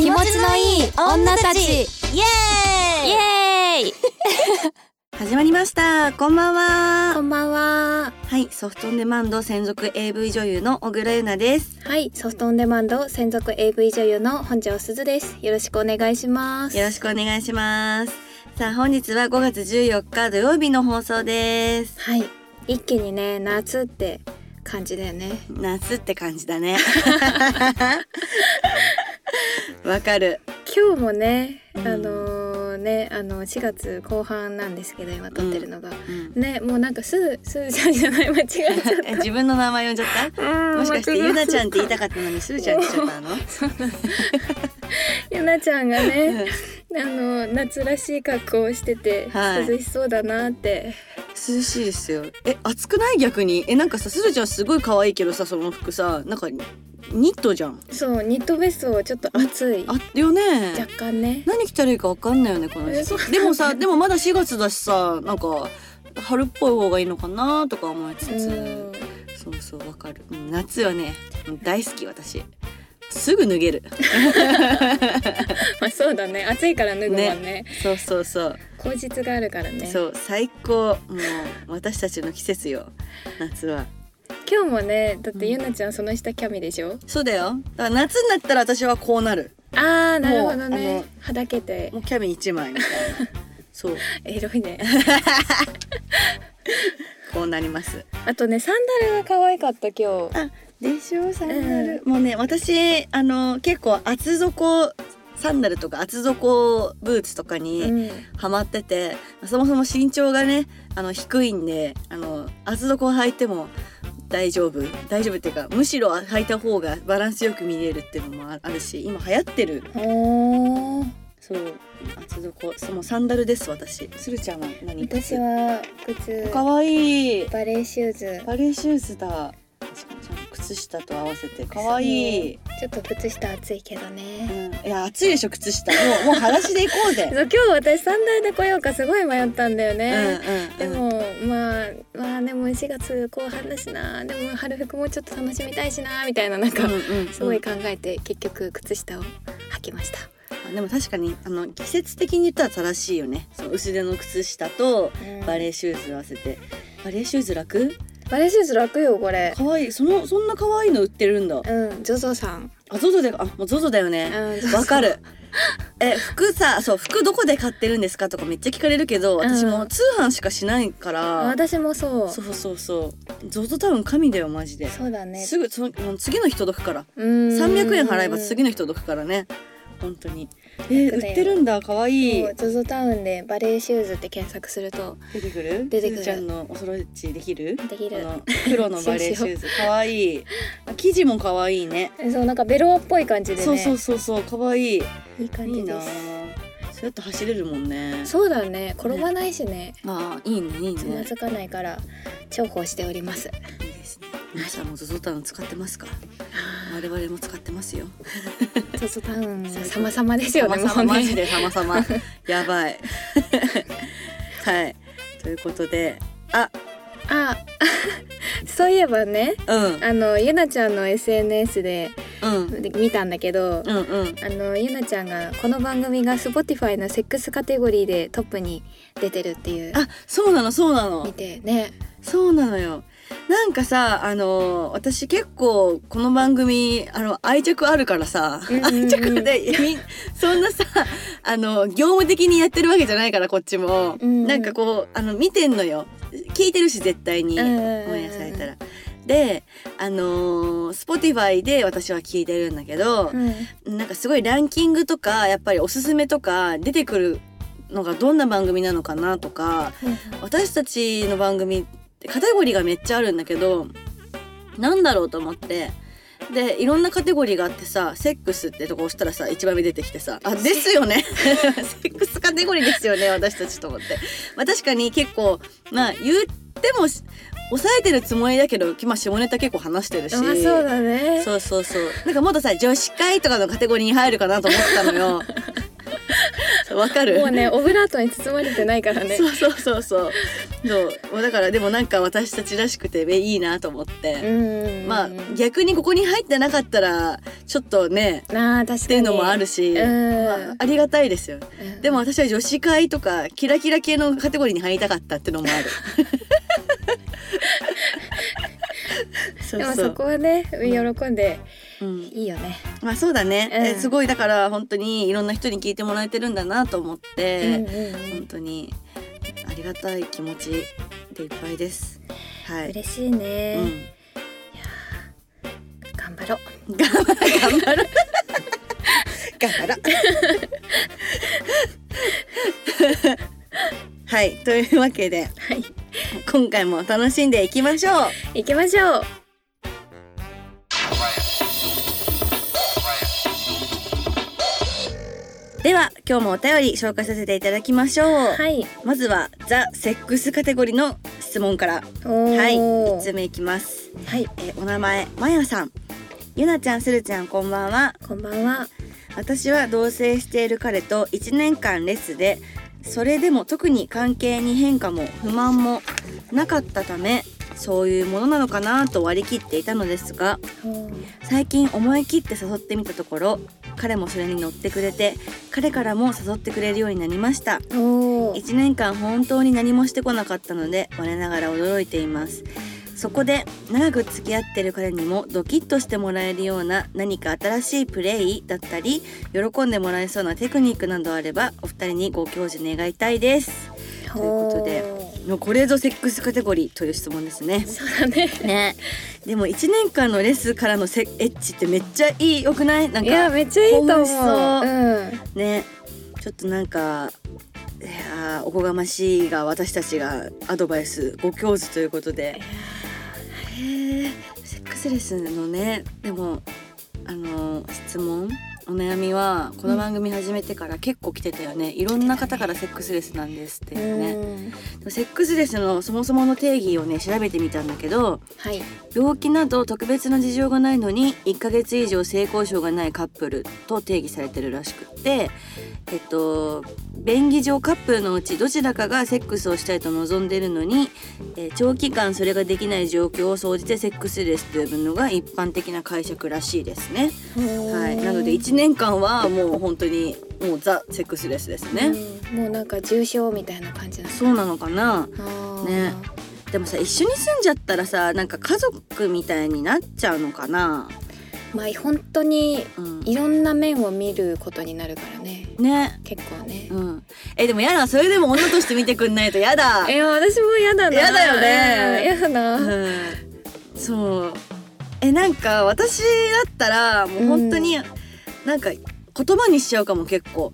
気持ちのいい女たち。イエーイ。イエーイ。始まりました。こんばんは。こんばんは。はいソフトオンデマンド専属 AV 女優の小倉優奈です。はいソフトオンデマンド専属 AV 女優の本庄すずです。よろしくお願いします。よろしくお願いします。さあ本日は5月14日土曜日の放送です。はい。一気にね夏って感じだよね。夏って感じだね わかる。今日もね、うん。あのーねあの4月後半なんですけど今撮ってるのが、うん。ねもうなんかすずすずちゃんじゃない間違えちゃっえ自分の名前呼んじゃった？もしかしてゆなちゃんって言いたかかったのにすずちゃんって言っちゃったの？ゆなちゃんがねあの夏らしい格好をしてて、はい。涼しそうだなって。涼しいですよ。え暑くない？逆に？えなんかさすずちゃんすごい可愛いけどさその服さなんかニットじゃん。そうニットベストはちょっと暑い。あよね。若干ね。何着たらいいかわかんないよねこの時期。でもさ でもまだ4月だしさなんか春っぽい方がいいのかなとか思いつつ。うん。そうそうわかる。うん夏はねうん大好き私。すぐ脱げる。まあそうだね。暑いから脱ぐもんね。そうそうそう。口実があるからね。そう最高。もう私たちの季節よ。夏は今日もねだってゆなちゃんその下キャミでしょ？そうだよ。だから夏になったら私はこうなる。あーなるほどもうあねのはだけてもうキャミ一枚みたいな。そう。エロいね。こうなります。あとねサンダルが可愛かった今日。あでしょ？サンダル、もうね私あの結構厚底サンダルとか厚底ブーツとかうにん。ハマってて、そもそも身長がねあの低いんであの厚底を履いても大丈夫？大丈夫っていうかむしろ履いた方がバランスよく見えるっていうのもあるし今流行ってる。そう。厚底そのサンダルです私。するちゃんは何私は靴。かわいい。バレーシューズ。バレーシューズだ靴下と合わせてかわいい。ちょっと靴下暑いけどうね、ん、いや暑いでしょ靴下。もうもう裸足で行こうぜ。そう今日私サンダルで来ようかすごい迷ったんだようんね、うん。でもまあまあでも4月後半だしな。でも春服もちょっと楽しみたいしなみたいななんか、うんうんうん。すごい考えて結局靴下を履きました。あでも確かにあの季節的に言ったら正しいよね。その薄手の靴下とバレーシューズ合わせて。バレーシューズ楽？バレーシューズ楽よこれ。かわい。いそのそんな可愛いの売ってるんだ。うん、ジョゾさん。あ ZOZO であもう ZOZO だよね。うんわかる。え服さそう服どこで買ってるんですかとかめっちゃ聞かれるけど私もう通販しかしないから、私もそう。そうそうそう。ZOZO タウン神だよマジで。そうだね。すぐそのもう次の日届くから。うん。300円払えば次の日届くからね。本当にえー、売ってるんだ。可愛い。そうジョゾタウンでバレーシューズって検索すると出てくる？出てくる。ちゃんのおそろちできる？できる。黒のバレーシューズ。可愛い。あ生地も可愛いね。そうなんかベロアっぽい感じでね。そうそうそうそう。可愛い。いいい感じです。そうやって走れるもんね。そうだね。転ばないしね。あーいいねいいね。つまずかないから重宝しております。いいですね皆さんも ZOZO タウン使ってますか？我々も使ってますよ。ジョゾタウン。様々ですよね。様々マジで様々。やばい。はい。ということで。あ。あ。そういえばねうん。あのゆなちゃんの SNS でうん。で見たんだけど、うんうん。あのゆなちゃんがこの番組が Spotify のセックスカテゴリーでトップに出てるっていう。あそうなのそうなの。見てね。そうなのよなんかさあの私結構この番組あの愛着あるからさ、うんうんうん。愛着でみそんなさあの業務的にやってるわけじゃないからこっちも、うんうん。なんかこうあの見てんのよ。聞いてるし絶対に。うんうんうん。うんオンエアされたら。であのー、Spotify で私は聞いてるんだけどう、ん。なんかすごいランキングとかやっぱりおすすめとか出てくるのがどんな番組なのかなとか私たちの番組カテゴリーがめっちゃあるんだけどなんだろうと思って。でいろんなカテゴリーがあってさセックスってとこ押したらさ一番目出てきてさあですよね。セックスカテゴリーですよね私たちと思って、まあ、確かに結構まあ言ってもし抑えてるつもりだけど、まあ、下ネタ結構話してるし。まあそうだね。そうそうそう。なんかもっとさ女子会とかのカテゴリーに入るかなと思ってたのよ。わかる？もうねオブラートに包まれてないからね。そうそうそうそうそう。だからでもなんか私たちらしくてえいいなと思って、うん。まあ逆にここに入ってなかったらちょっとねあー確かに。っていうのもあるし、うん。まあ、ありがたいですよ。うん。でも私は女子会とかキラキラ系のカテゴリーに入りたかったっていうのもある。そでもそこはね喜んでうん、いいよね。まあそうだね、うん。えすごいだから本当にいろんな人に聞いてもらえてるんだなと思って、うんうんうん。本当にありがたい気持ちでいっぱいですはい、嬉しいね。うんいやー頑張ろう。頑張る頑張る頑張ろうはいというわけではい。今回も楽しんでいきましょう行きましょう。では今日もお便り紹介させていただきましょう、はい。まずはザ・セックスカテゴリーの質問から。はい。1つ目いきます、はい。えーお名前まやさん。ゆなちゃんするちゃんこんばんは。こんばんは。私は同棲している彼と1年間レスでそれでも特に関係に変化も不満もなかったためそういうものなのかなと割り切っていたのですが最近思い切って誘ってみたところ彼もそれに乗ってくれて彼からも誘ってくれるようになりました。おー。1年間本当に何もしてこなかったので我ながら驚いています。そこで長く付き合ってる彼にもドキッとしてもらえるような何か新しいプレイだったり喜んでもらえそうなテクニックなどあればお二人にご教授願いたいですということでおもうこれぞセックスカテゴリーという質問ですね。ーそうだね。ね。でも1年間のレスからのセエッチってめっちゃいいよくない？なんいやかめっちゃいいと思う。う。うん。ね。ちょっとなんかいやーおこがましいが私たちがアドバイスご教授ということで。へえセックスレスのねでもあの質問お悩みはこの番組始めてから結構来てたよね。いろんな方からセックスレスなんですっていうね。うん。セックスレスのそもそもの定義をね調べてみたんだけどはい。病気など特別な事情がないのに1ヶ月以上性交渉がないカップルと定義されてるらしくってえっと便宜上カップルのうちどちらかがセックスをしたいと望んでいるのに、えー長期間それができない状況を総じてセックスレスと呼ぶのが一般的な解釈らしいですね。はい、なので1年間はもう本当にもうザ・セックスレスですね。うん。もうなんか重症みたいな感じなのそうなのかな。ね。でもさ一緒に住んじゃったらさなんか家族みたいになっちゃうのかな。まあ本当にうん。いろんな面を見ることになるからね。ね。結構ね、うん。えでもやだ。それでも女として見てくんないとやだ。いや私も嫌だな。嫌だよね。うん嫌だな、うん。そう。えなんか私だったらもう本当になんか言葉にしちゃうかも結構。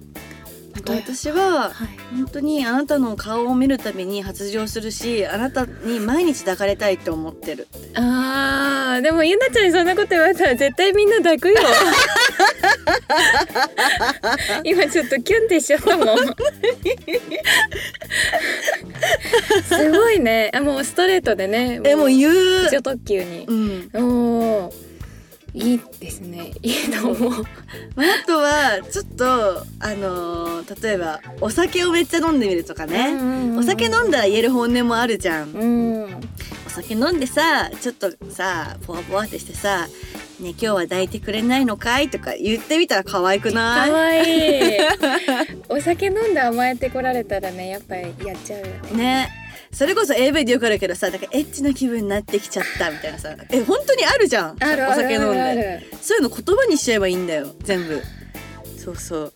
私ははい。本当にあなたの顔を見るたびに発情するしあなたに毎日抱かれたいって思ってる。あーでもゆなちゃんにそんなこと言われたら絶対みんな抱くよ。今ちょっとキュンってしちゃったもんすごいね。あもうストレートでね。えもう言う。超特急に。うん。おーいいですね。いいと思う。まあ、あとはちょっとあのー例えばお酒をめっちゃ飲んでみるとかね、お酒飲んだら言える本音もあるじゃん、うん。お酒飲んでさちょっとさポワポワってしてさ「ね今日は抱いてくれないのかい?」とか言ってみたら可愛くかない？わいい。お酒飲んで甘えてこられたらねやっぱりやっちゃうよね。ねそれこそ AV でよくあるけどさだからエッチな気分になってきちゃったみたいなさえ本当にあるじゃん。お酒飲んで。そういうの言葉にしちゃえばいいんだよ全部。そうそう。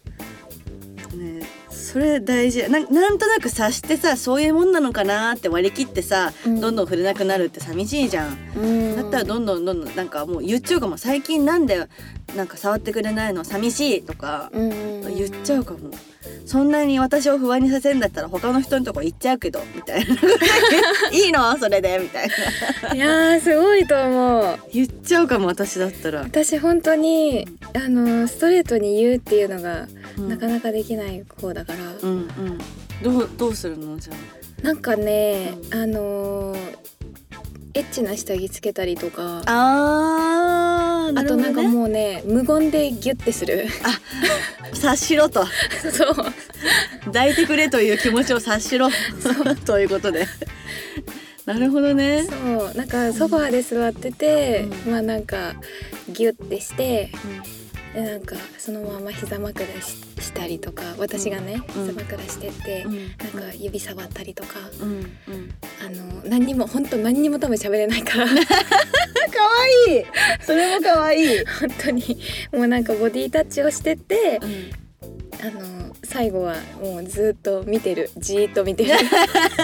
ねそれ大事。なんなんとなく察してさそういうもんなのかなって割り切ってさ、うん。どんどん触れなくなるって寂しいじゃん、うん。だったらどんどんどんどんなんかもう言っちゃうかも。最近なんでなんか触ってくれないの寂しいとか言っちゃうかもそんなに私を不安にさせるんだったら他の人のとこ行っちゃうけどみたいな。いいの？それで。みたいな。いやーすごいと思う。言っちゃうかも私だったら、私本当にあのストレートに言うっていうのがうん。なかなかできない方だから、うんうん。どうどうするの？じゃなんかね、あのーエッチな下着つけたりとか。ああーあとなんかうもうね無言でギュッてする。察しろと。そう。抱いてくれという気持ちを察しろ。ということで。なるほどね。そう。なんかソファーで座ってて、うん。まあなんかギュッてしてでなんかそのまま膝枕ししたりとか私がね、うん。膝枕してて、うん。なんか指触ったりとか、うん。うん。あの何にも本当何にも多分喋れないから。可愛い。それも可愛い。本当にもうなんかボディタッチをしててうんあの最後はもうずっと見てる。じーっと見てる。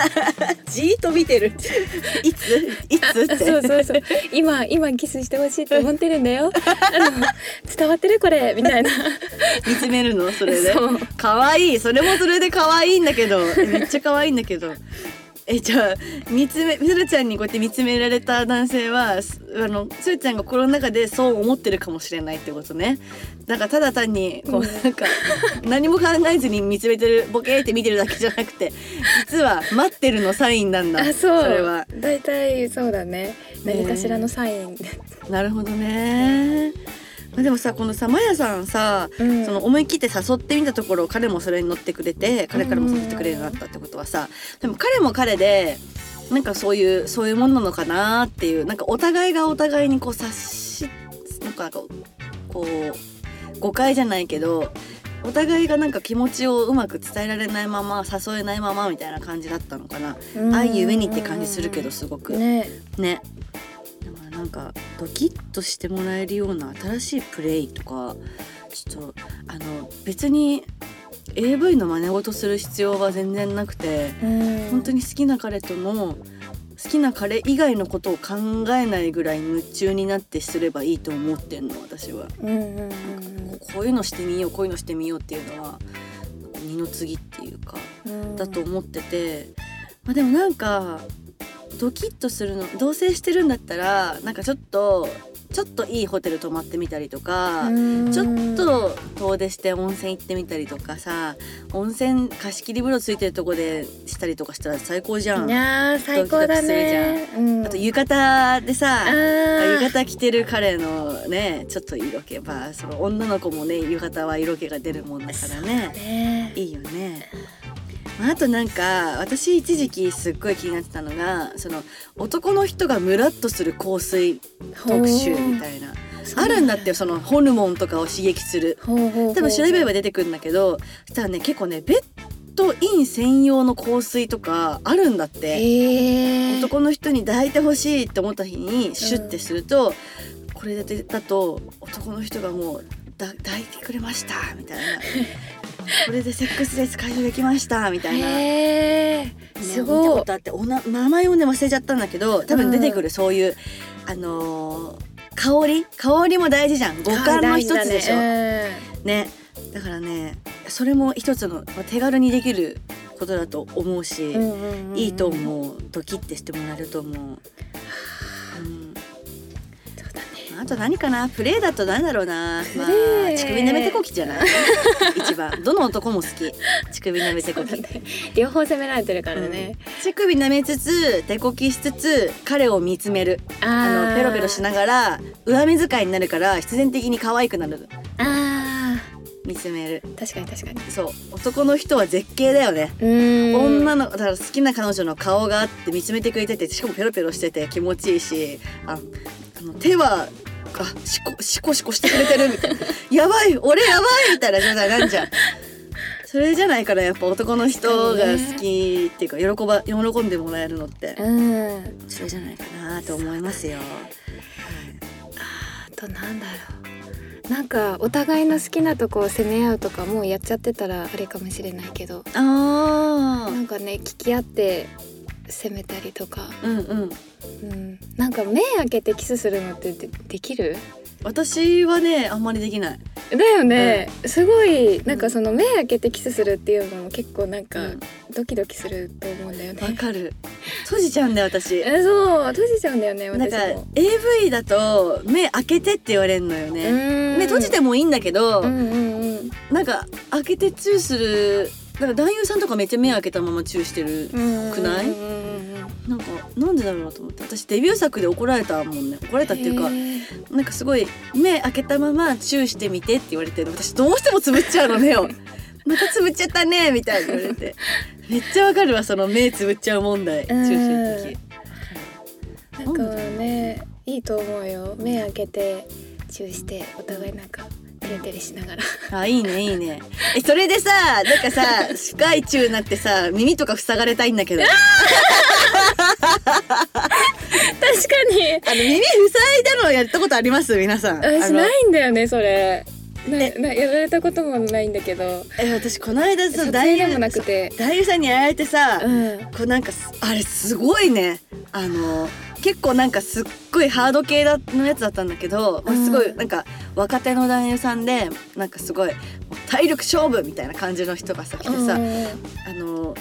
じーっと見てる。いつ？いつって。そうそうそう。今今キスしてほしいと思ってるんだよ。あの伝わってるこれみたいな。見つめるの？それで。可愛い。それもそれで可愛いんだけど。めっちゃ可愛いんだけどえじゃあ見つめみるちゃんにこうやって見つめられた男性はすあのするちゃんが心の中でそう思ってるかもしれないってことね。なんかただ単にこう、うん。なんか何も考えずに見つめてるボケーって見てるだけじゃなくて実は待ってるのサインなんだ。あそう。れは。大体そうだね。何かしらのサイン、なるほどね。まあでもさこのさまやさんさうん。その思い切って誘ってみたところ彼もそれに乗ってくれて彼からも誘ってくれるようになったってことはさでも彼も彼でなんかそういうそういうもんなのかなっていうなんかお互いがお互いにこう察しなんかこう誤解じゃないけどお互いがなんか気持ちをうまく伝えられないまま誘えないままみたいな感じだったのかな。愛ゆえにって感じするけどすごく。ね。ねだからなんかドキッとしてもらえるような新しいプレイとかちょっとあの別に AV の真似事する必要は全然なくてうん。本当に好きな彼との好きな彼以外のことを考えないぐらい夢中になってすればいいと思ってんの私は。こういうのしてみようこういうのしてみようっていうのは二の次っていうかうん。だと思ってて、まあ、でもなんかドキッとするの同棲してるんだったらなんかちょっとちょっといいホテル泊まってみたりとか、うんちょっと遠出して温泉行ってみたりとかさ温泉貸し切り風呂ついてるとこでしたりとかしたら最高じゃん。いやー最高だねうんあと浴衣でさ浴衣着てる彼のねちょっと色気まあその女の子もね浴衣は色気が出るもんだからね。ねいいよね。まあ、あとなんか私一時期すっごい気になってたのがその男の人がムラッとする香水特集みたいな。あるんだってよそのホルモンとかを刺激する。多分調べれば出てくるんだけどそしたらね結構ねベッドイン専用の香水とかあるんだって。男の人に抱いてほしいって思った日にシュッてすると、これでだと男の人がもうだ抱いてくれましたみたいなこれでセックスレス解消できましたみたいな。へえねす見たごいことあっておな名前をね忘れちゃったんだけど多分出てくるそういう、あのー香り？香りも大事じゃん。五感の一つでしょ、ね。ね。だからねそれも一つのまあ手軽にできることだと思うし、うんうんうんうん。いいと思う。ドキッてしてもらえると思う、あと何かな？プレイだと何だろうな。まあ乳首舐めてこきじゃない？一番。どの男も好き。乳首舐めてこき、両方責められてるからね、乳首舐めつつ手こきしつつ彼を見つめる。ああのペロペロしながら上目遣いになるから必然的に可愛くなる。あ見つめる。ー確かに確かに。そう。男の人は絶景だよね、うーん。女のだから好きな彼女の顔があって見つめてくれててしかもペロペロしてて気持ちいいしああの手はあシコシコシコしてくれてる。みたいなやばい俺やばいみたいな状態なんじゃんそれじゃないからやっぱ男の人が好きっていうか喜ば喜んでもらえるのって。うん。それじゃないかなと思いますよ。あとなんだろう。なんかお互いの好きなとこを責め合うとかもうやっちゃってたらあれかもしれないけど。あなんかね聞き合って責めたりとか、あ、うんうん。うん、なんか目開けてキスするのってでできる？私はねあんまりできない。だよね、すごいなんかその目開けてキスするっていうのも結構なんかうんドキドキすると思うんだよね。わかる。閉じちゃうんだよ私。えそう閉じちゃうんだよねなんか私も。AV だと目開けてって言われるのよね。目目閉じてもいいんだけど、うんうんうんなんか開けてチューする。なんか男優さんとかめっちゃ目開けたままチューしてる。うんくないなんかなんでだろうと思って。私デビュー作で怒られたもんね。怒られたっていうかなんかすごい目開けたままチューしてみてって言われて私どうしてもつぶっちゃうの目を またつぶっちゃったねみたいに言われて。めっちゃわかるわその目つぶっちゃう問題チューしてる時。なんかねいいと思うよ。目開けてチューしてお互いなんかテレテレしながら。あいいねいいね。えそれでさなんかさ 深い中になってさ耳とか塞がれたいんだけど。あ 確かに。の耳塞いだのやったことあります？皆さん。私ないんだよねそれ。なえ？なやられたこともないんだけど。え私この間さ撮大影でもなくて。大優さんにやられてさ、うん。こうなんかすあれすごいね。あの結構なんかすっごいハード系だのやつだったんだけど、まあすごいなんか若手の男優さんでなんかすごい体力勝負みたいな感じの人がさ来てさ、あの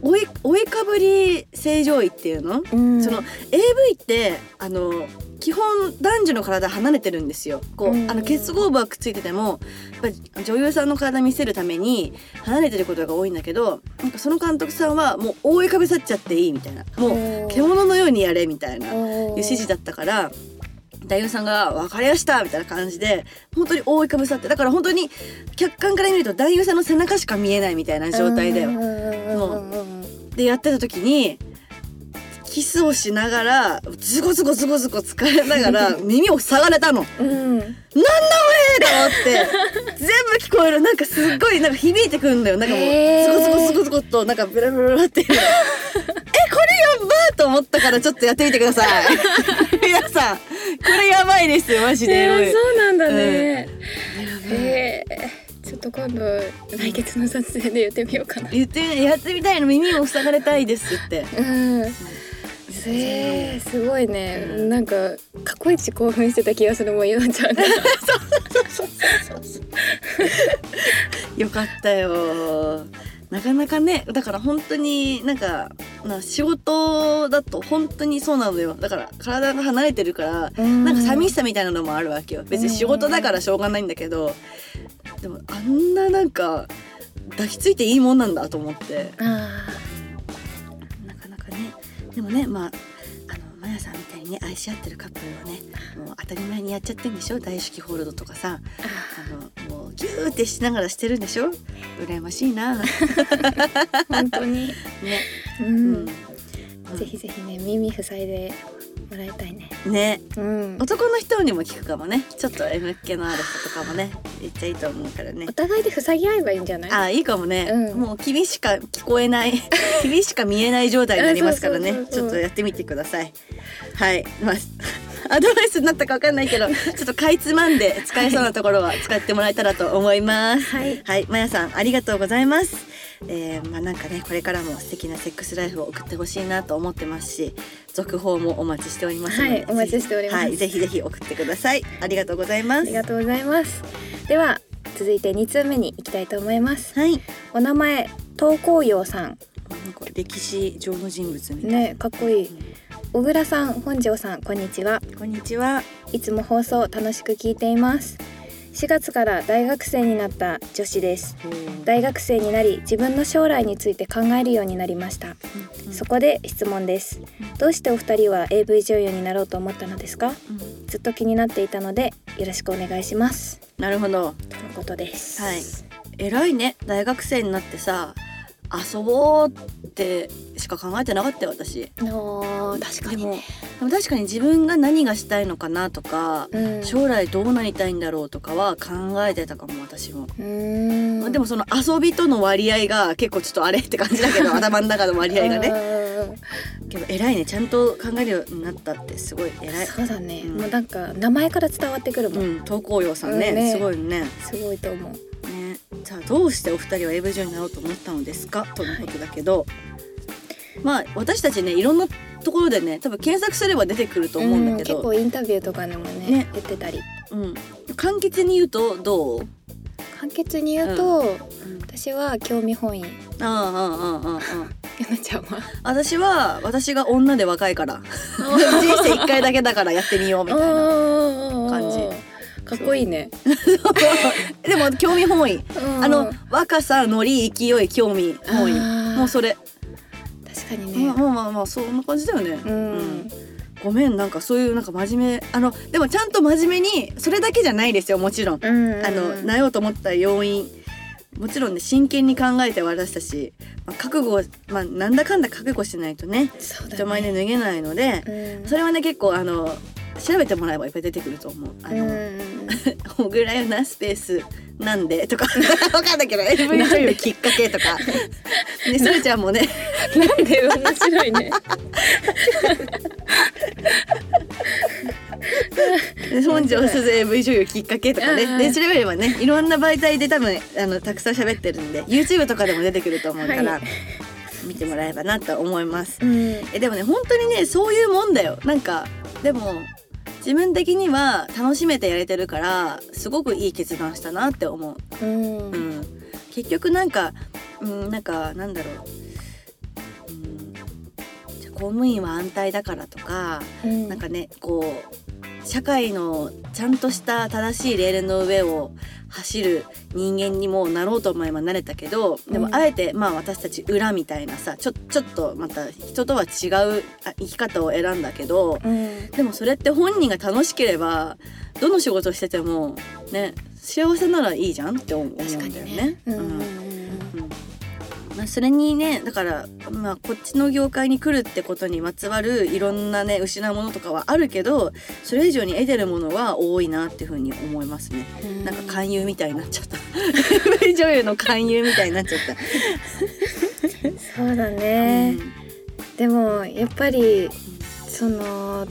追い追いかぶり正常位っていうの、うん。その AV ってあの基本男女の体離れてるんですよ。こう、うん。あの結合部はくっついててもやっぱり女優さんの体見せるために離れてることが多いんだけどなんかその監督さんはもう覆いかぶさっちゃっていいみたいな。もう獣のようにやれみたいないう指示だったから。男優さんが「分かりました」みたいな感じで本当に覆いかぶさってだから本当に客観から見ると男優さんの背中しか見えないみたいな状態でもでやってた時にキスをしながらズゴズゴズゴズゴ疲れながら 耳を塞がれたの。うん。うんなんだおめえと思って。全部聞こえる。なんかすっごいなんか響いてくるんだよ。なんかもうズゴズゴズゴズゴとなんかブラブラって えこれやばーと思ったからちょっとやってみてください。皆さん。これやばいですよマジで、えーそうなんだね、やばいえー、ちょっと今度来月の撮影で言ってみようかな。言ってみやってみたいの耳を塞がれたいですって。うんえー、すごいね、うん。なんか過去一興奮してた気がするもんゆなちゃんが。よかったよ。なかなかねだから本当になんかな仕事だと本当にそうなのよ。だから体が離れてるからななんか寂しさみたいなのもあるわけよ。別に仕事だからしょうがないんだけどでもあんななんか抱きついていいもんなんだと思って。あでもねまああのマヤさんみたいにね愛し合ってるカップルはねもう当たり前にやっちゃってんでしょ？大式ホールドとかさ。ーああのもうギューってしながらしてるんでしょ？羨ましいな。本当に。う、うん。ん。ぜひぜひね耳塞いでもらいたいね。ね。うん。男の人にも聞くかもね。ちょっと M っ気のある人とかもね。言っちゃいいと思うからね。お互いで塞ぎ合えばいいんじゃない？あいいかもね、うん。もう君しか聞こえない 君しか見えない状態になりますからね。ちょっとやってみてください。はい。まあアドバイスになったかわかんないけど ちょっとかいつまんで使えそうなところは使ってもらえたらと思います。はい。はい。まやさんありがとうございますえー、まあなんかねこれからも素敵なセックスライフを送ってほしいなと思ってますし続報もお待ちしておりますので、はいお待ちしております。はい、ぜひぜひ送ってください。ありがとうございます。ありがとうございます。では続いて2通目に行きたいと思います。はい。お名前東光陽さん。なんか歴史上の人物みたいな、ねかっこいい。小倉さん本庄さんこんにちは。こんにちは。いつも放送楽しく聞いています4月から大学生になった女子です。大学生になり自分の将来について考えるようになりました。そこで質問です。どうしてお二人は AV 女優になろうと思ったのですか？うん。ずっと気になっていたのでよろしくお願いします。なるほど。とのことです。はい。偉いね。大学生になってさ遊ぼうってしか考えてなかったよ私。おー確かにね。でも確かに自分が何がしたいのかなとか、うん。将来どうなりたいんだろうとかは考えてたかも私も、でもその遊びとの割合が結構ちょっとあれって感じだけど 頭の中の割合がね。ねけど偉いねちゃんと考えるようになったってすごい偉い。そうだね、うん。もうなんか名前から伝わってくるもん、うん東光陽さんね,、うんね。すごいね。すごいと思うどうしてお二人は AV 女優になろうと思ったのですか？とのことだけど、まあ私たちねいろんなところでね多分検索すれば出てくると思うんだけど、結構インタビューとかでもねね。言ってたり。うん。簡潔に言うとどう、簡潔に言うと、私は興味本位。あああああああやなちゃんは？あ私は私が女で若いから。人生一回だけだからやってみようみたいな感感じかっこいいね、でも興味本位。うん。あの若さノリ勢い興味本位。もうそれ、確かにね、まあまあまあまあそんな感じだよね。うん。ごめんなんかそういうなんか真面目。あのでもちゃんと真面目にそれだけじゃないですよもちろん、うんあのなようと思った要因。もちろんね真剣に考えて私たち、まあ、覚悟をまあなんだかんだ覚悟しないとね人前でね脱げないので、うん。それはね結構あの調べてもらえばいっぱい出てくると思う。あの、うん小倉よなスペースなんでとか。わかんないけど AV 女優きっかけとか。ねそれちゃんもね。なんで？面白いね。で本庄すず AV 女優きっかけとかね、で調べればねいろんな媒体で多分あのたくさん喋ってるんで YouTube とかでも出てくると思うから、はい。見てもらえばなと思います。うん。えでもね本当にねそういうもんだよ。なんかでも自分的には楽しめてやれてるからすごくいい決断したなって思う。うん。うん、結局なんか、うん、なんかなんだろう、うん、じゃあ公務員は安泰だからとか、うん。なんかねこう社会のちゃんとした正しいレールの上を走る人間にもなろうと思えばなれたけどでもうんあえてまあ私たち裏みたいなさちょちょっとまた人とは違うあ生き方を選んだけどうん。でもそれって本人が楽しければどの仕事しててもね幸せならいいじゃんって思うんだよ確かにね。うんまあ、それにねだから、まあ、こっちの業界に来るってことにまつわるいろんなね失うものとかはあるけどそれ以上に得てるものは多いなっていうふうに思いますね。うんなんか勧誘みたいになっちゃった。女優の勧誘みたいになっちゃった。そうだね、でもやっぱりその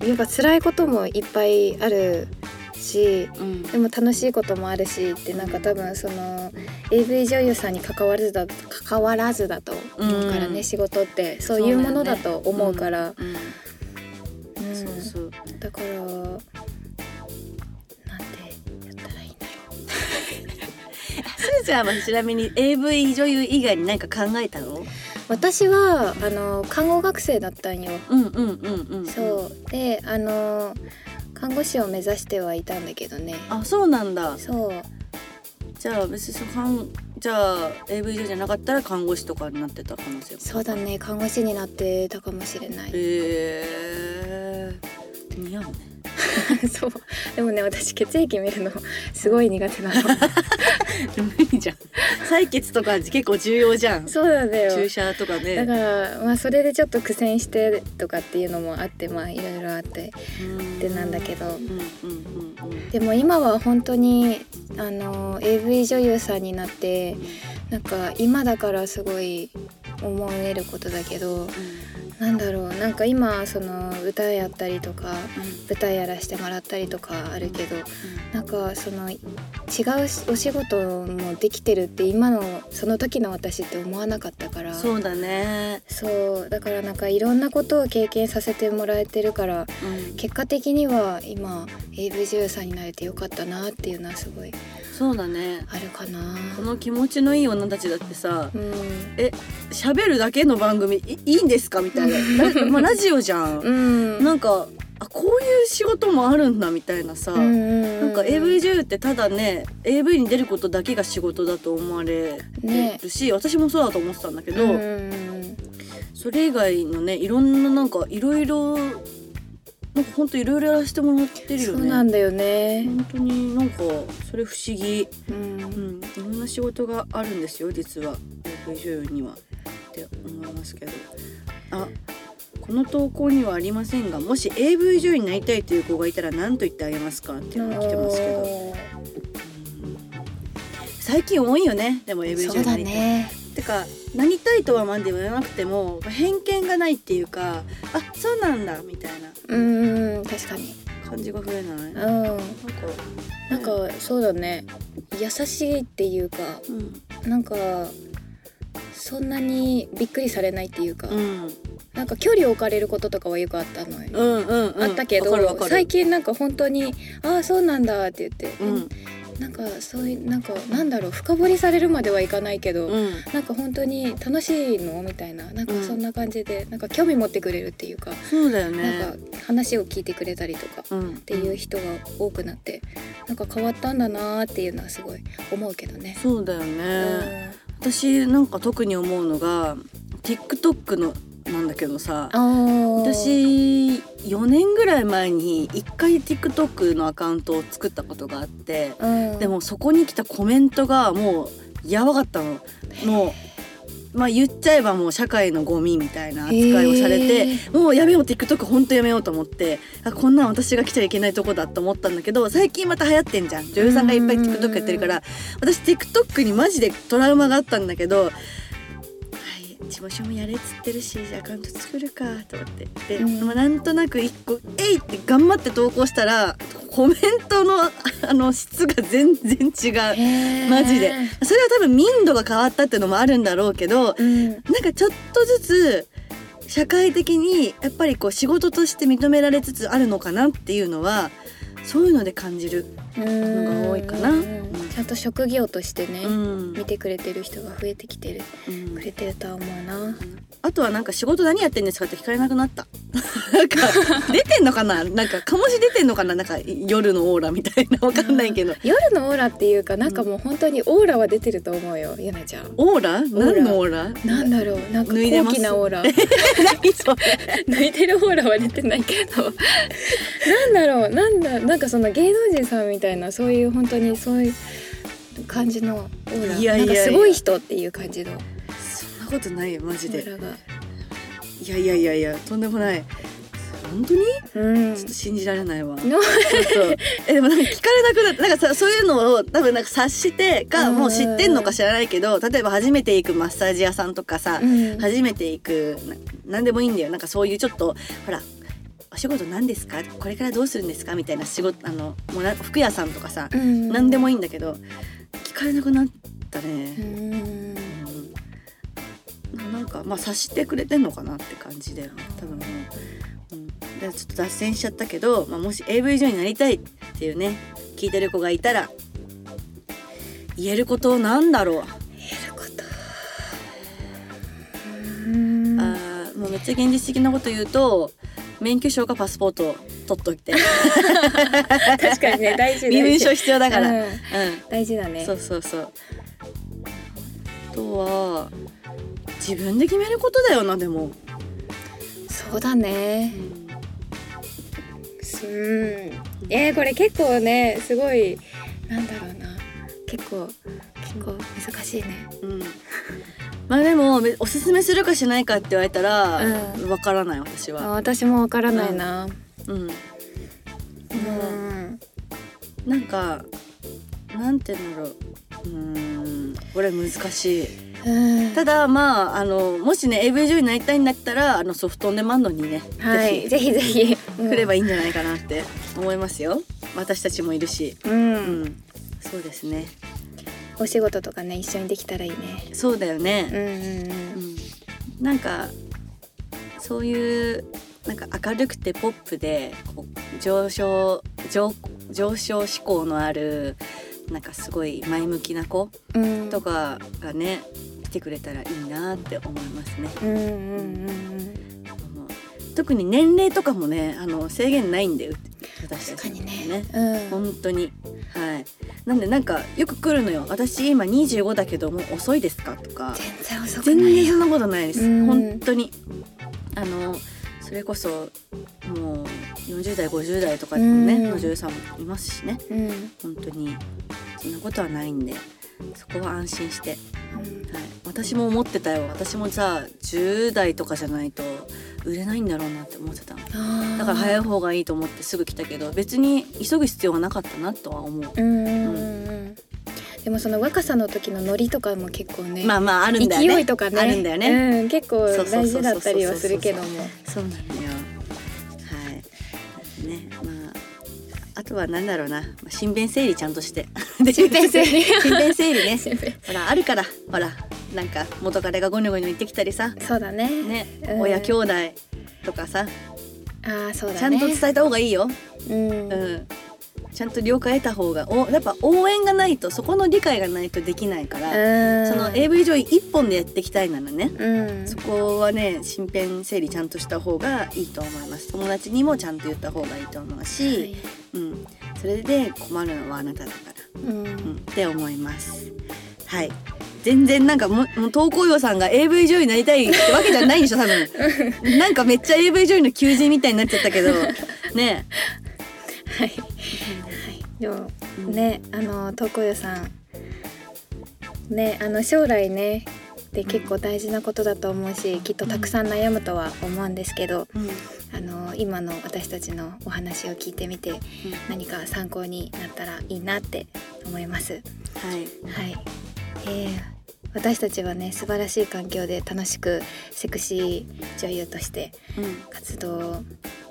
やっぱ辛いこともいっぱいあるしうん。うんでも楽しいこともあるしってなんか多分その AV 女優さんに関わらずだ関わらずだと思うからね、うん仕事ってそういうものだと思うから。だからなんてやったらいいんだ すーちゃんはちなみに AV 女優以外に何か考えたの？私はあの看護学生だったんよ。うんうんうんうん。そう。であの看護師を目指してはいたんだけどね。あそうなんだ。そう。じゃあ別にその看じゃあ AV 女優じゃなかったら看護師とかになってた可能性もそうだね。看護師になってたかもしれない。えー、似合うね そう。でもね私血液見るのすごい苦手なの。無理じゃん。採血とか結構重要じゃん。そうなんだよ。注射とかね。だからまあそれでちょっと苦戦してとかっていうのもあってまあいろいろあってでなんだけど。うんうんうんうんでも今は本当にあの AV 女優さんになってなんか今だからすごい思えることだけどなんだろうなんか今その歌やったりとか舞台やらしてもらったりとかあるけどなんかその違うお仕事もできてるって今のその時の私って思わなかったから。そうだね、そうだからなんかいろんなことを経験させてもらえてるからうん、結果的には今 AV 女優さんになれてよかったなっていうのはすごいそうだね。あるかな。この気持ちのいい女たちだってさうん、喋るだけの番組いいいんですか？みたいな。ラ,、まあ、ラジオじゃん、うん、なんかあこういう仕事もあるんだみたいなさ、うんうんうんなんか AV 女優ってただね AV に出ることだけが仕事だと思われね。るし、私もそうだと思ってたんだけど、うんうん。それ以外のねいろんななんかいろいろなんかほんといろいろやらせてもらってるよね。そうなんだよね。本当になんかそれ不思議、ううん。ん、いろんな仕事があるんですよ実は。AV 女優には。って思いますけど。あこの投稿にはありませんがもし AV 女優になりたいという子がいたら何と言ってあげますか？っていうのが来てますけど。最近多いよね。でも AV 女優になりたい、ね。てかなりたいとはまで言わなくても偏見がないっていうかあそうなんだみたいな。うんうん確かに。感じが増えない、うん。なんかなんかそうだね。優しいっていうかうん。なんかそんなにびっくりされないっていうか、うん。なんか距離を置かれることとかはよくあったのよ。うんうんうん。あったけど最近なんか本当に「ああそうなんだ」って言って、うんなんかそういうなんかなんだろう深掘りされるまではいかないけど、うん。なんか本当に楽しいの？みたいな。なんかうん。そんな感じで、なんか興味持ってくれるっていうか、そうだよね。なんか話を聞いてくれたりとかうん。っっていう人が多くなってなんか変わったんだなーっていうのはすごい思うけどね。そうだようね、ん。私なんか特に思うのが TikTok のなんだけどさ私4年ぐらい前に1回 TikTok のアカウントを作ったことがあってうん。でもそこに来たコメントがもうやばかったの。もうまあ言っちゃえばもう社会のゴミみたいな扱いをされて、もうやめよう TikTok ほんとやめようと思ってあこんなん私が来ちゃいけないとこだと思ったんだけど最近また流行ってんじゃん。女優さんがいっぱい TikTok やってるから私 TikTok にマジでトラウマがあったんだけどはい事務所もやれっつってるしアカウント作るかと思ってで、うんまあなんとなく一個「えい!」って頑張って投稿したら コメントのあの質が全然違う。マジでそれは多分民度が変わったっていうのもあるんだろうけどうんなんかちょっとずつ社会的にやっぱりこう仕事として認められつつあるのかなっていうのはそういうので感じる。のが多いかな。うんちゃんと職業としてね、うん。見てくれてる人が増えてきてるうん。くれてるとは思うな。あとはなんか仕事何やってんですかって聞かれなくなった。なんか出てんのかな？なんか醸し出てんのかな？なんか夜のオーラみたいな。わかんないけど。夜のオーラっていうかなんかもう本当にオーラは出てると思うよゆなちゃん。オーラ？何のオーラ？なんだろう？なんか高脱いでます？貴なオーラ。何それ？抜いてるオーラは出てないけど。なんだろう？なんだなんかその芸能人さんみたいなそういう本当にそういう感じのオーラいやいやいや。なんかすごい人っていう感じの。オそんなことないよマジで。ーラが。いやいやいやいやとんでもない。本当に？うん。ちょっと信じられないわ。のそうそうえでもなんか聞かれなくなってなんかさそういうのを多分なんか察してかうん。もう知ってんのか知らないけど例えば初めて行くマッサージ屋さんとかさ、うん。初めて行くな何でもいいんだよ。なんかそういうちょっとほらお仕事何ですか？これからどうするんですか？みたいな仕事あのもうな服屋さんとかさ、うん。何でもいいんだけど聞かれなくなったうね、ん。うん。なんかまあ察してくれてんのかなって感じだよね。多分もう、うん、でちょっと脱線しちゃったけど、まあ、もし AV 女優になりたいっていうね聞いてる子がいたら言えることなんだろう、やること。うんあーもうめっちゃ現実的なこと言うと免許証かパスポート取っといて。確かにね 大事身分証必要だから、うん。うん。大事だね。そうそうそう。あとは自分で決めることだよなでも、そうだね。うん。えー、これ結構ねすごいなんだろうな。結構結構難しいね。うん、まあでもべおすすめするかしないかって言われたらわ、うん。からない私あは。私もわからないな。うん、うん、なんかなんて言うんだろう。うん。これ難しい。うん。ただまああのもしね AV 女優になりたいんだったらあのソフトオンデマンドにね、はい。ぜぜひぜひ。ひ来ればいいんじゃないかなって思いますよ。私たちもいるし、うん、ううんん、そうですね。お仕事とかね一緒にできたらいいね。そうだよね。うんうんうん、なんかそういうなんか明るくてポップでこう上昇上上昇志向のあるなんかすごい前向きな子うん。とかがね来てくれたらいいなって思いますね。うんうんうんあの特に年齢とかもねあの制限ないんだよ。私たち確かにねね。うん。本当に。はい。なんでなんかよく来るのよ。私今25だけどもう遅いですかとか。全然遅く全ない。よ然そんなことないです、うん。本当に。あのそれこそもう40代50代とかのね、うん。の女優さんもいますしね。うん。本当に。そんなことはないんで。そこは安心して、はい、私も思ってたよ。私もさ10代とかじゃないと売れないんだろうなって思ってただから早い方がいいと思ってすぐ来たけど別に急ぐ必要はなかったなとは思う、うんでもその若さの時のノリとかも結構ね、まあまああるんだよね。勢いとかね。あるんだよね、うん、結構大事だったりはするけども。そうなんだよ。はい。ね、まあ。あとはなんだろうな、まあ、身辺整理ちゃんとして。身辺整理。身辺整理ね。ほら、あるから、ほら、なんか元彼がゴニョゴニョ言ってきたりさ。そうだね。ね、うん。親兄弟とかさ、ああそうだね。ちゃんと伝えた方がいいよ。うん、うん。ちゃんと了解得た方が、お、やっぱ応援がないと、そこの理解がないとできないから。その AV 上位一本でやっていきたいならね。うん。そこはね身辺整理ちゃんとした方がいいと思います。友達にもちゃんと言った方がいいと思うし、はい。うん、それで困るのはあなただから、うん。うん、って思います。はい全然なんかももう投稿用さんが AV 女優になりたいってわけじゃないでしょ多分。なんかめっちゃ AV 女優の求人みたいになっちゃったけど。ね。はい、はい、でもねあの東光屋さん。ねあの将来ねで結構大事なことだと思うしきっとたくさん悩むとは思うんですけど、うん。あの今の私たちのお話を聞いてみて何か参考になったらいいなって思います。はい。はい、えー私たちはね素晴らしい環境で楽しくセクシー女優としてうん活動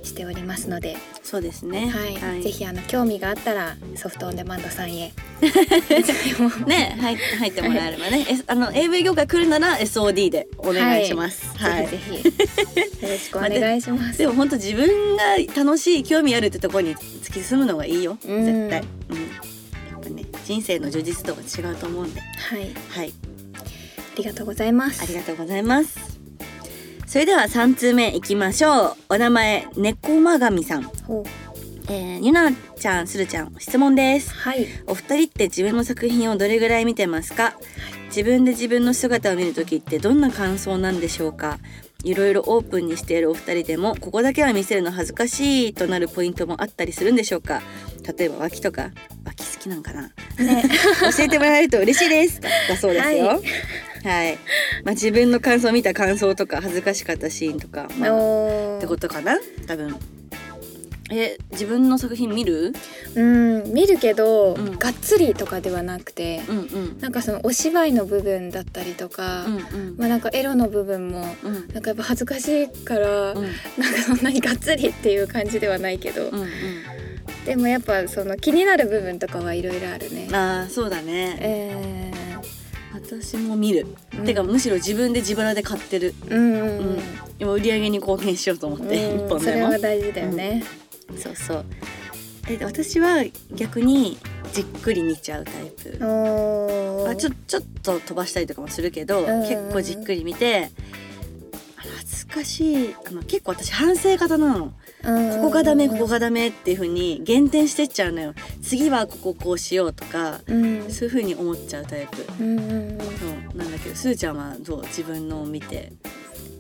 しておりますので、そうですね。はい。ぜひあの興味があったらソフトオンデマンドさんへ。ね入入ってもらえればね、えあの AV 業界来るなら SOD でお願いします。はい。ぜひぜひ。よろしくお願いします。でも本当自分が楽しい興味あるってところに突き進むのがいいよ。うん。絶対。うん。人生の充実度が違うと思うんで。はい、はい。ありがとうございます。ありがとうございます。それでは三通目いきましょう。お名前猫まがみさん。えー、ゆなちゃんするちゃん質問です。はい、お二人って自分の作品をどれぐらい見てますか？自分で自分の姿を見るときってどんな感想なんでしょうか？いろいろオープンにしているお二人でもここだけは見せるの恥ずかしいとなるポイントもあったりするんでしょうか？例えば脇とか脇好きなんかな？ね、教えてもらえると嬉しいです。だだそうですよ。ははい、まあ、自分の感想を見た感想とか恥ずかしかったシーンとか、まあ、おってことかな？多分。え自分の作品見る？うん見るけど、うん。がっつりとかではなくて、うんうん。なんかそのお芝居の部分だったりとか、うんうん。まあなんかエロの部分もうん。なんかやっぱ恥ずかしいから、うん。なんかそんなにがっつりっていう感じではないけど、うんでもやっぱその気になる部分とかはいろいろあるね。うん。ああそうだね。え私も見る、うん。てかむしろ自分で自腹で買ってる。ー、うんうんうん。うん。今売り上げに貢献しようと思ってうん。それは大事だよね。そうそう。え私は逆にじっくり見ちゃうタイプ。あちょちょっと飛ばしたりとかもするけど、うん。結構じっくり見て恥ずかしい。あの結構私反省型なの。うんここがダメここがダメっていう風に減点してっちゃうのよ。次はこここうしようとかうん。そういう風に思っちゃうタイプ。うんうんうん。そうなんだけどすーちゃんはどう？自分のを見て。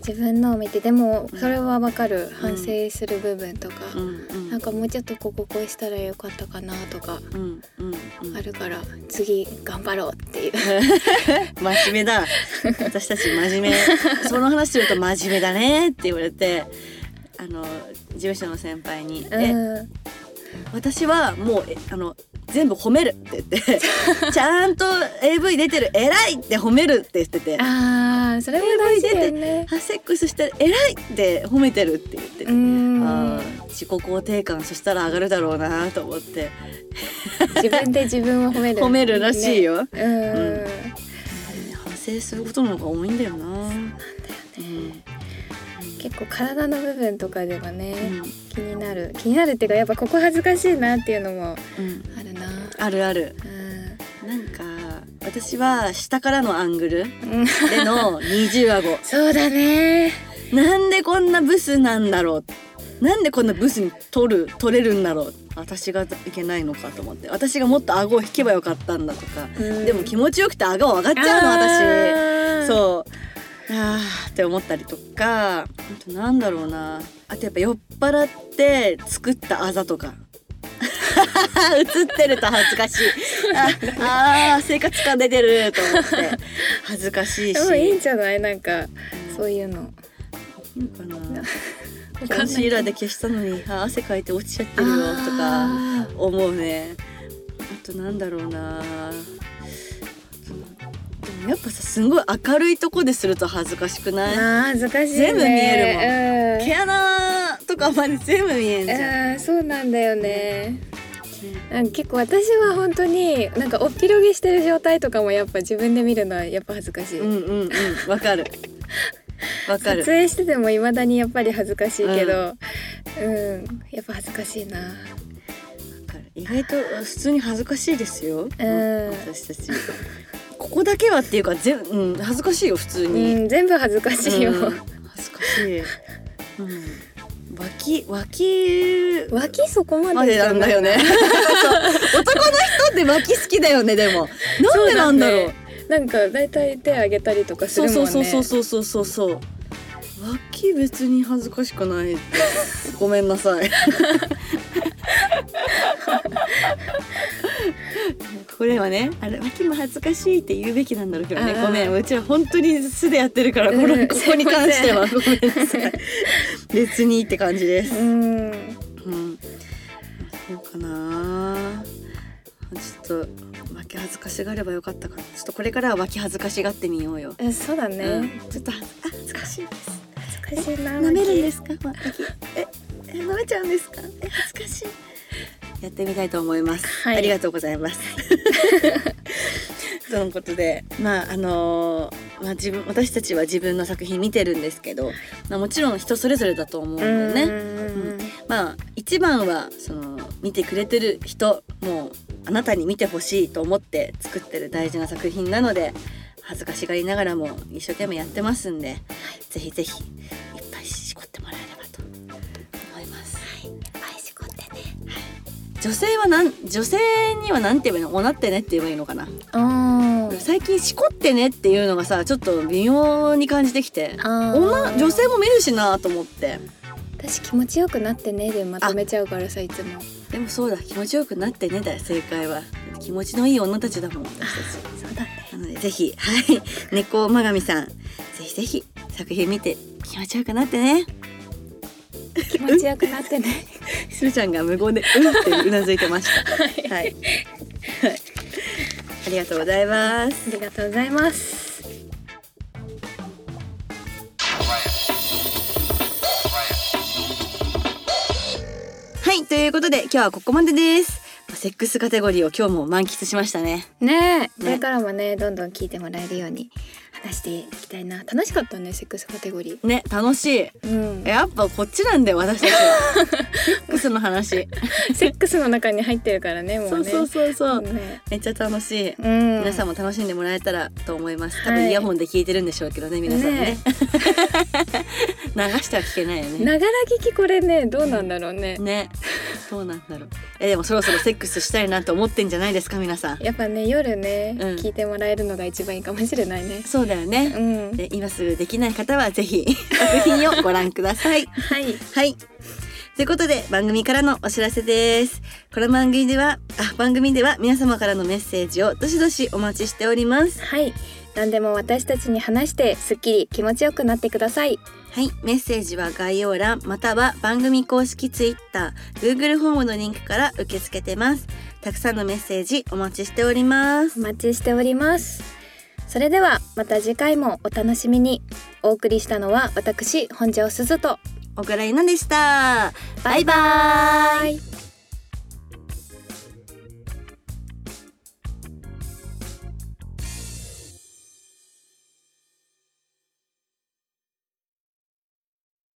自分のを見て。でもうん。それはわかる、反省する部分とか、うんうん。なんかもうちょっとこここうしたらよかったかなとか。うんうんうん。あるから次頑張ろうっていう。真面目だ。私たち真面目。その話すると真面目だねって言われてあの事務所の先輩に「えうん私はもうえあの全部褒める」って言って「ちゃんと AV 出てる偉い!」って褒めるって言ってて「あーそれも大事だよね。あセックスしてる偉い!」って褒めてるって言ってて、うんあー自己肯定感そしたら上がるだろうなと思って自分で自分を褒める。褒めるらしいよ。よ。うん、うん反省することの方が多いんだよな。うん結構体の部分とかではね、うん。気になる。気になるっていうかやっぱここ恥ずかしいなっていうのもうん。あるな。あるある。うん。なんか私は下からのアングルうん。での二重顎。そうだね。なんでこんなブスなんだろう。なんでこんなブスに取る取れるんだろう。私がいけないのかと思って。私がもっと顎を引けばよかったんだとか、うん。でも気持ちよくて顎上がっちゃうの私。私そうあーって思ったりとかあとなんだろうな。あとやっぱ酔っ払って作ったあざとか。映ってると恥ずかしい。ああー生活感出てると思って。恥ずかしいし。でもいいんじゃない？なんかそういうの。いいのかな。わコンシーラーで消したのに汗かいて落ちちゃってるよとかあ思うね。あとなんだろうなでもやっぱさすんごい明るいとこですると恥ずかしくーない？恥ずかしいね。全部見える毛穴とかまで全部見えんじゃん。そうなんだよね。なんか結構私は本当になんかおっぴろげしてる状態とかもやっぱ自分で見るのはやっぱ恥ずかしい。うんうんうんわかる。わか撮る。影してても未だにやっぱり恥ずかしいけど、うん、やっぱ恥ずかしいな。意外と普通に恥ずかしいですよ。うん私たち。ここだけはっていうか全うん恥ずかしいよ普通うに。ん、全部恥ずかしいよ。うん恥ずかしい。うん。脇脇脇そこままでなんだよね。男の人って脇好きだよねでも。なんでなんだろう。なんかだいたい手あげたりとかすそうるもんね。そうそうそうそうそうそうそう脇別に恥ずかしくないごめんなさい これはねあれ脇も恥ずかしいって言うべきなんだろうけどね。ごめん。うちら本当に素でやってるからこの、うん。ここに関しては。ごめんなさい。別にって感じです。うん。うん。そうかな。ちょっと脇恥ずかしがればよかったかな。ちょっとこれからは脇恥ずかしがってみようよ、えそうだね、うん、ちょっとあ恥ずかしいです。恥ずかしい。な舐めるんですか？脇ええ舐めちゃうんですか？え恥ずかしいやってみたいと思います、はい。ありがとうございます。とのことでまああのーまあ、自分私たちは自分の作品見てるんですけど、まあ、もちろん人それぞれだと思うんだよね。うん。まあ一番はその見てくれてる人もうあなたに見てほしいと思って作ってる大事な作品なので恥ずかしがりながらも一生懸命やってますんで、ぜひぜひいっぱいしこってもらえれ女性はなん女性にはなんて言えばいいのおなってねって言えばいいのかな。最近しこってねっていうのがさちょっと微妙に感じてきて。女女性も見るしなと思って。私気持ちよくなってね。でまとめちゃうからさいつも。でもそうだ。気持ちよくなってねだよ正解は。気持ちのいい女たちだもん私たち。そうだね。なのでぜひ。はい。猫まがみさん。ぜひぜひ作品見て気持ちよくなってね気持ちよくなってね。するちゃんが無言でうんってうなずいてました。はい、はい、ありがとうございます。ありがとうございます。はいということで今日はここまでです。セックスカテゴリーを今日も満喫しましたね。ねえ。これからもねどんどん聞いてもらえるように話していきたいな。楽しかったねセックスカテゴリね楽しい。ーうん。やっぱこっちなんだよ私たちは。セックスの話。セックスの中に入ってるからねもうね。そうそうそうそう。ね。めっちゃ楽しい。うん。皆さんも楽しんでもらえたらと思います。多分はい。イヤホンで聞いてるんでしょうけどね皆さんね。ね。流しては聞けないよね。ながら聞きこれねどうなんだろうね。ね。どうなんだろう。えでもそろそろセックスしたいなと思ってんじゃないですか皆さん。やっぱね夜ね、うん。聞いてもらえるのが一番いいかもしれないね。そうだよね、うんで今すぐできない方はぜひ 作品をご覧くださいはいはい。ということで番組からのお知らせです。この番組では、あ、番組では皆様からのメッセージをどしどしお待ちしております。はい何でも私たちに話してすっきり気持ちよくなってくださいはい。メッセージは概要欄または番組公式 Twitter、Google フォームのリンクから受け付けてます。たくさんのメッセージお待ちしておりますお。待ちしておりますそれではまた次回もお楽しみにお送りしたのは私本庄すずと小倉優奈でした。バイバ。イ